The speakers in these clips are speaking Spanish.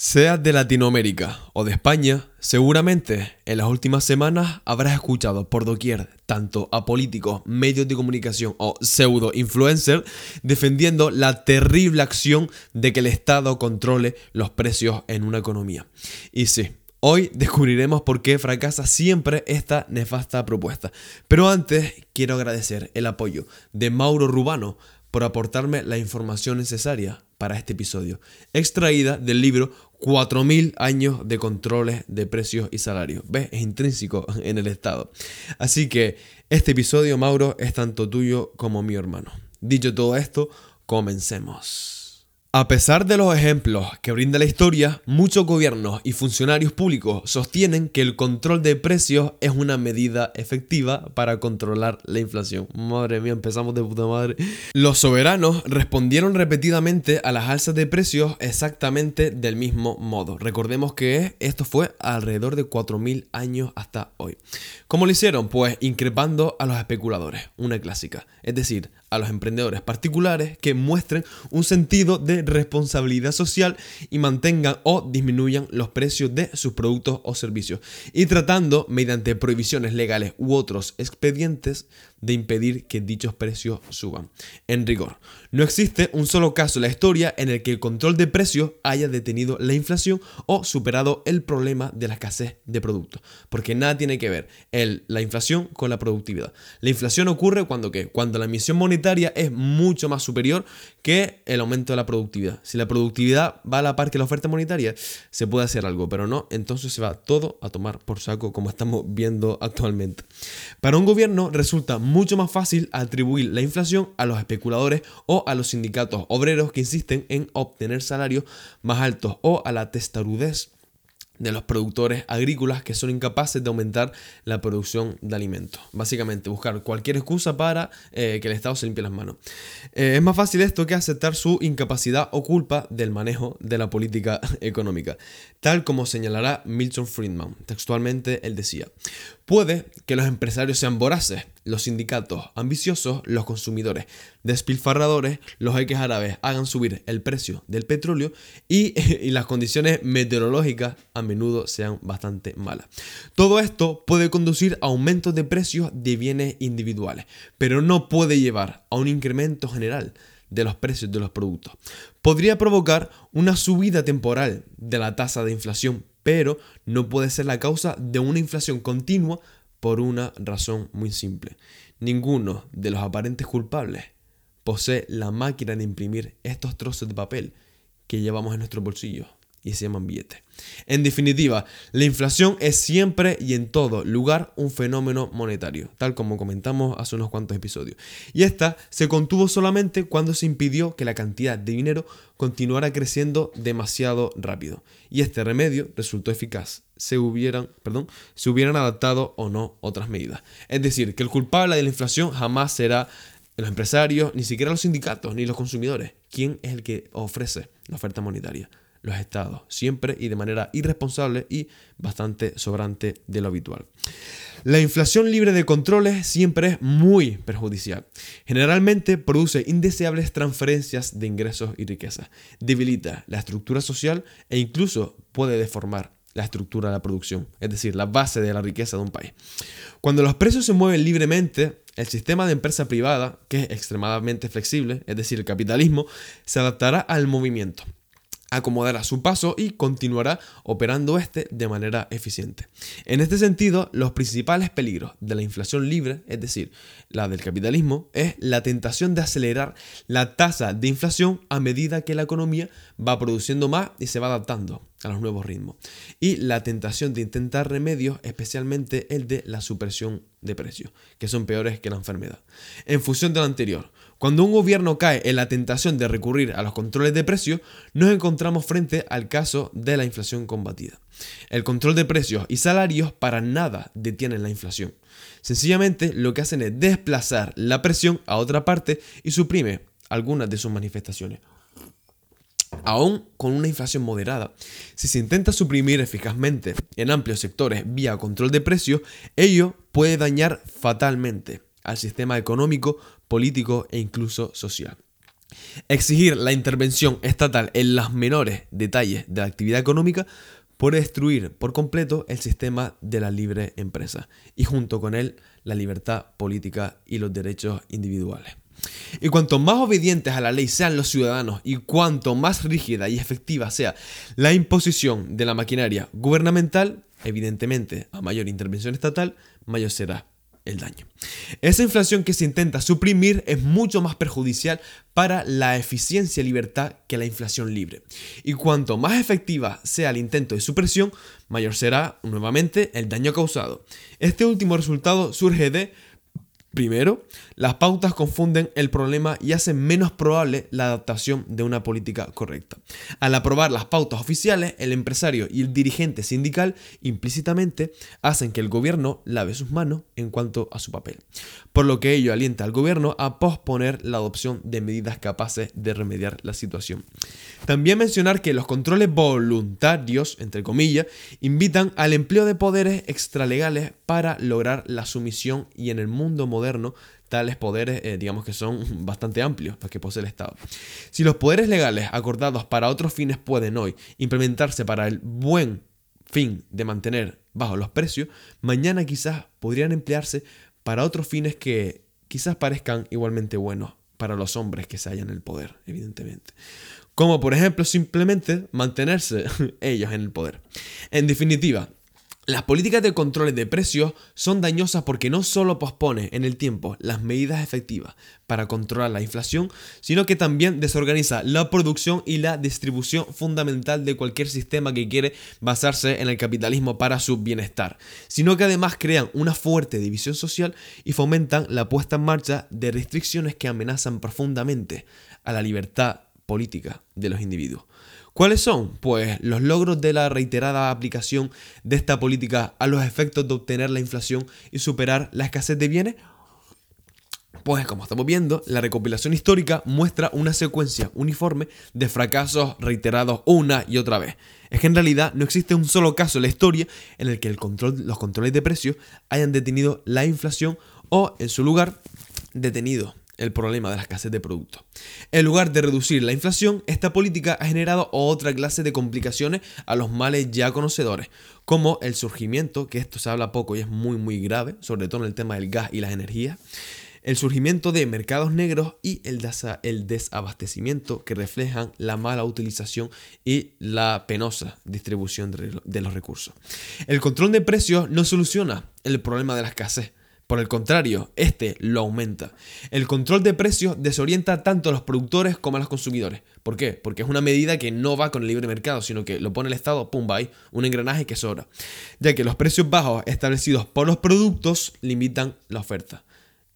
Seas de Latinoamérica o de España, seguramente en las últimas semanas habrás escuchado por doquier tanto a políticos, medios de comunicación o pseudo influencers defendiendo la terrible acción de que el Estado controle los precios en una economía. Y sí, Hoy descubriremos por qué fracasa siempre esta nefasta propuesta. Pero antes quiero agradecer el apoyo de Mauro Rubano por aportarme la información necesaria para este episodio, extraída del libro 4.000 años de controles de precios y salarios. ¿Ves? Es intrínseco en el Estado. Así que este episodio, Mauro, es tanto tuyo como mi hermano. Dicho todo esto, comencemos. A pesar de los ejemplos que brinda la historia, muchos gobiernos y funcionarios públicos sostienen que el control de precios es una medida efectiva para controlar la inflación. Madre mía, empezamos de puta madre. Los soberanos respondieron repetidamente a las alzas de precios exactamente del mismo modo. Recordemos que esto fue alrededor de 4.000 años hasta hoy. ¿Cómo lo hicieron? Pues increpando a los especuladores, una clásica. Es decir, a los emprendedores particulares que muestren un sentido de responsabilidad social y mantengan o disminuyan los precios de sus productos o servicios. Y tratando mediante prohibiciones legales u otros expedientes de impedir que dichos precios suban. En rigor, no existe un solo caso en la historia en el que el control de precios haya detenido la inflación o superado el problema de la escasez de productos, porque nada tiene que ver la inflación con la productividad. La inflación ocurre cuando, ¿qué? cuando la emisión monetaria es mucho más superior que el aumento de la productividad. Si la productividad va a la par que la oferta monetaria, se puede hacer algo, pero no, entonces se va todo a tomar por saco como estamos viendo actualmente. Para un gobierno resulta mucho más fácil atribuir la inflación a los especuladores o a los sindicatos obreros que insisten en obtener salarios más altos o a la testarudez de los productores agrícolas que son incapaces de aumentar la producción de alimentos. Básicamente, buscar cualquier excusa para eh, que el Estado se limpie las manos. Eh, es más fácil esto que aceptar su incapacidad o culpa del manejo de la política económica, tal como señalará Milton Friedman. Textualmente, él decía, puede que los empresarios sean voraces, los sindicatos ambiciosos, los consumidores despilfarradores, los jeques árabes hagan subir el precio del petróleo y, y las condiciones meteorológicas a menudo sean bastante malas. Todo esto puede conducir a aumentos de precios de bienes individuales, pero no puede llevar a un incremento general de los precios de los productos. Podría provocar una subida temporal de la tasa de inflación, pero no puede ser la causa de una inflación continua por una razón muy simple. Ninguno de los aparentes culpables posee la máquina de imprimir estos trozos de papel que llevamos en nuestro bolsillo y se llaman billetes. En definitiva, la inflación es siempre y en todo lugar un fenómeno monetario, tal como comentamos hace unos cuantos episodios. Y esta se contuvo solamente cuando se impidió que la cantidad de dinero continuara creciendo demasiado rápido. Y este remedio resultó eficaz, se hubieran, perdón, se hubieran adaptado o no otras medidas. Es decir, que el culpable de la inflación jamás será los empresarios, ni siquiera los sindicatos, ni los consumidores. ¿Quién es el que ofrece la oferta monetaria? Los estados, siempre y de manera irresponsable y bastante sobrante de lo habitual. La inflación libre de controles siempre es muy perjudicial. Generalmente produce indeseables transferencias de ingresos y riqueza, debilita la estructura social e incluso puede deformar la estructura de la producción, es decir, la base de la riqueza de un país. Cuando los precios se mueven libremente, el sistema de empresa privada, que es extremadamente flexible, es decir, el capitalismo, se adaptará al movimiento acomodará su paso y continuará operando este de manera eficiente. En este sentido, los principales peligros de la inflación libre, es decir, la del capitalismo, es la tentación de acelerar la tasa de inflación a medida que la economía va produciendo más y se va adaptando a los nuevos ritmos. Y la tentación de intentar remedios, especialmente el de la supresión de precios, que son peores que la enfermedad. En función de lo anterior, cuando un gobierno cae en la tentación de recurrir a los controles de precios, nos encontramos frente al caso de la inflación combatida. El control de precios y salarios para nada detienen la inflación. Sencillamente lo que hacen es desplazar la presión a otra parte y suprime algunas de sus manifestaciones. Aún con una inflación moderada, si se intenta suprimir eficazmente en amplios sectores vía control de precios, ello puede dañar fatalmente al sistema económico político e incluso social. Exigir la intervención estatal en los menores detalles de la actividad económica puede destruir por completo el sistema de la libre empresa y junto con él la libertad política y los derechos individuales. Y cuanto más obedientes a la ley sean los ciudadanos y cuanto más rígida y efectiva sea la imposición de la maquinaria gubernamental, evidentemente a mayor intervención estatal, mayor será el daño. Esa inflación que se intenta suprimir es mucho más perjudicial para la eficiencia y libertad que la inflación libre. Y cuanto más efectiva sea el intento de supresión, mayor será nuevamente el daño causado. Este último resultado surge de Primero, las pautas confunden el problema y hacen menos probable la adaptación de una política correcta. Al aprobar las pautas oficiales, el empresario y el dirigente sindical implícitamente hacen que el gobierno lave sus manos en cuanto a su papel, por lo que ello alienta al gobierno a posponer la adopción de medidas capaces de remediar la situación. También mencionar que los controles voluntarios, entre comillas, invitan al empleo de poderes extralegales para lograr la sumisión y en el mundo moderno tales poderes, eh, digamos que son bastante amplios los que posee el Estado. Si los poderes legales acordados para otros fines pueden hoy implementarse para el buen fin de mantener bajo los precios, mañana quizás podrían emplearse para otros fines que quizás parezcan igualmente buenos para los hombres que se hallan en el poder, evidentemente. Como por ejemplo simplemente mantenerse ellos en el poder. En definitiva, las políticas de control de precios son dañosas porque no solo pospone en el tiempo las medidas efectivas para controlar la inflación, sino que también desorganiza la producción y la distribución fundamental de cualquier sistema que quiere basarse en el capitalismo para su bienestar, sino que además crean una fuerte división social y fomentan la puesta en marcha de restricciones que amenazan profundamente a la libertad política de los individuos. ¿Cuáles son? Pues los logros de la reiterada aplicación de esta política a los efectos de obtener la inflación y superar la escasez de bienes. Pues como estamos viendo, la recopilación histórica muestra una secuencia uniforme de fracasos reiterados una y otra vez. Es que en realidad no existe un solo caso en la historia en el que los controles de precios hayan detenido la inflación o, en su lugar, detenido el problema de la escasez de productos. En lugar de reducir la inflación, esta política ha generado otra clase de complicaciones a los males ya conocedores, como el surgimiento, que esto se habla poco y es muy muy grave, sobre todo en el tema del gas y las energías, el surgimiento de mercados negros y el, desabastecimiento que reflejan la mala utilización y la penosa distribución de los recursos. El control de precios no soluciona el problema de la escasez, por el contrario, este lo aumenta. El control de precios desorienta tanto a los productores como a los consumidores. ¿Por qué? Porque es una medida que no va con el libre mercado, sino que lo pone el Estado, pum, va un engranaje que sobra. Ya que los precios bajos establecidos por los productos limitan la oferta.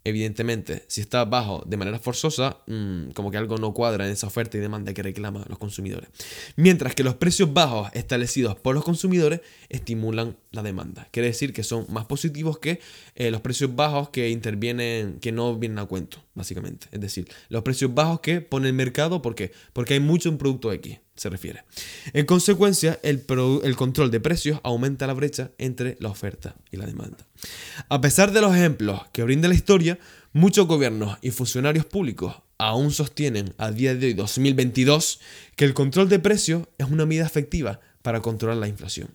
Evidentemente, si está bajo de manera forzosa, mm, como que algo no cuadra en esa oferta y demanda que reclaman los consumidores. Mientras que los precios bajos establecidos por los consumidores estimulan la demanda. Quiere decir que son más positivos que eh, los precios bajos que intervienen, que no vienen a cuento, básicamente. Es decir, los precios bajos que pone el mercado, ¿por qué? Porque hay mucho en producto X se refiere. En consecuencia, el, control de precios aumenta la brecha entre la oferta y la demanda. A pesar de los ejemplos que brinda la historia, muchos gobiernos y funcionarios públicos aún sostienen a día de hoy, 2022, que el control de precios es una medida efectiva para controlar la inflación.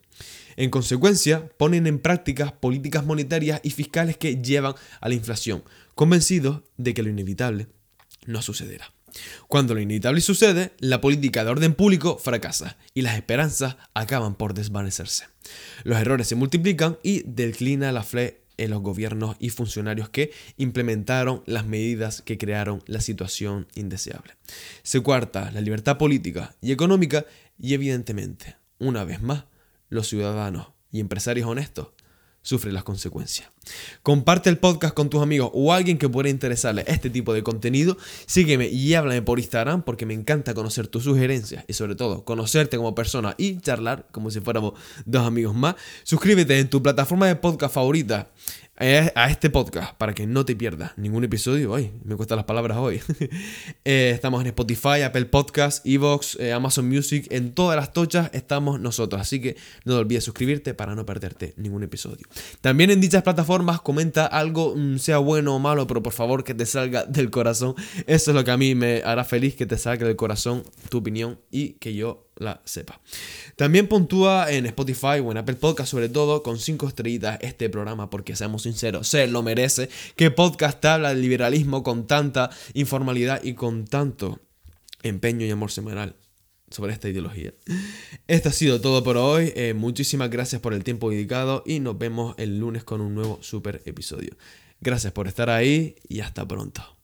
En consecuencia, ponen en práctica políticas monetarias y fiscales que llevan a la inflación, convencidos de que lo inevitable no sucederá. Cuando lo inevitable sucede, la política de orden público fracasa y las esperanzas acaban por desvanecerse. Los errores se multiplican y declina la fe en los gobiernos y funcionarios que implementaron las medidas que crearon la situación indeseable. Se cuarta la libertad política y económica y evidentemente, una vez más, los ciudadanos y empresarios honestos sufre las consecuencias. Comparte el podcast con tus amigos o alguien que pueda interesarle este tipo de contenido. Sígueme y háblame por Instagram porque me encanta conocer tus sugerencias y sobre todo conocerte como persona y charlar como si fuéramos dos amigos más. Suscríbete en tu plataforma de podcast favorita a este podcast para que no te pierdas ningún episodio. Ay, me cuestan las palabras hoy. Eh, estamos en Spotify, Apple Podcasts, Evox, eh, Amazon Music. En todas las tochas estamos nosotros. Así que no te olvides suscribirte para no perderte ningún episodio. También en dichas plataformas comenta algo, mm, sea bueno o malo, pero por favor que te salga del corazón. Eso es lo que a mí me hará feliz, que te salga del corazón tu opinión y que yo la sepa. También puntúa en Spotify o en Apple Podcast, sobre todo con 5 estrellitas este programa, porque seamos sinceros, se lo merece. Que podcast habla del liberalismo con tanta informalidad y con tanto empeño y amor semanal sobre esta ideología. Esto ha sido todo por hoy. Eh, muchísimas gracias por el tiempo dedicado y nos vemos el lunes con un nuevo super episodio. Gracias por estar ahí y hasta pronto.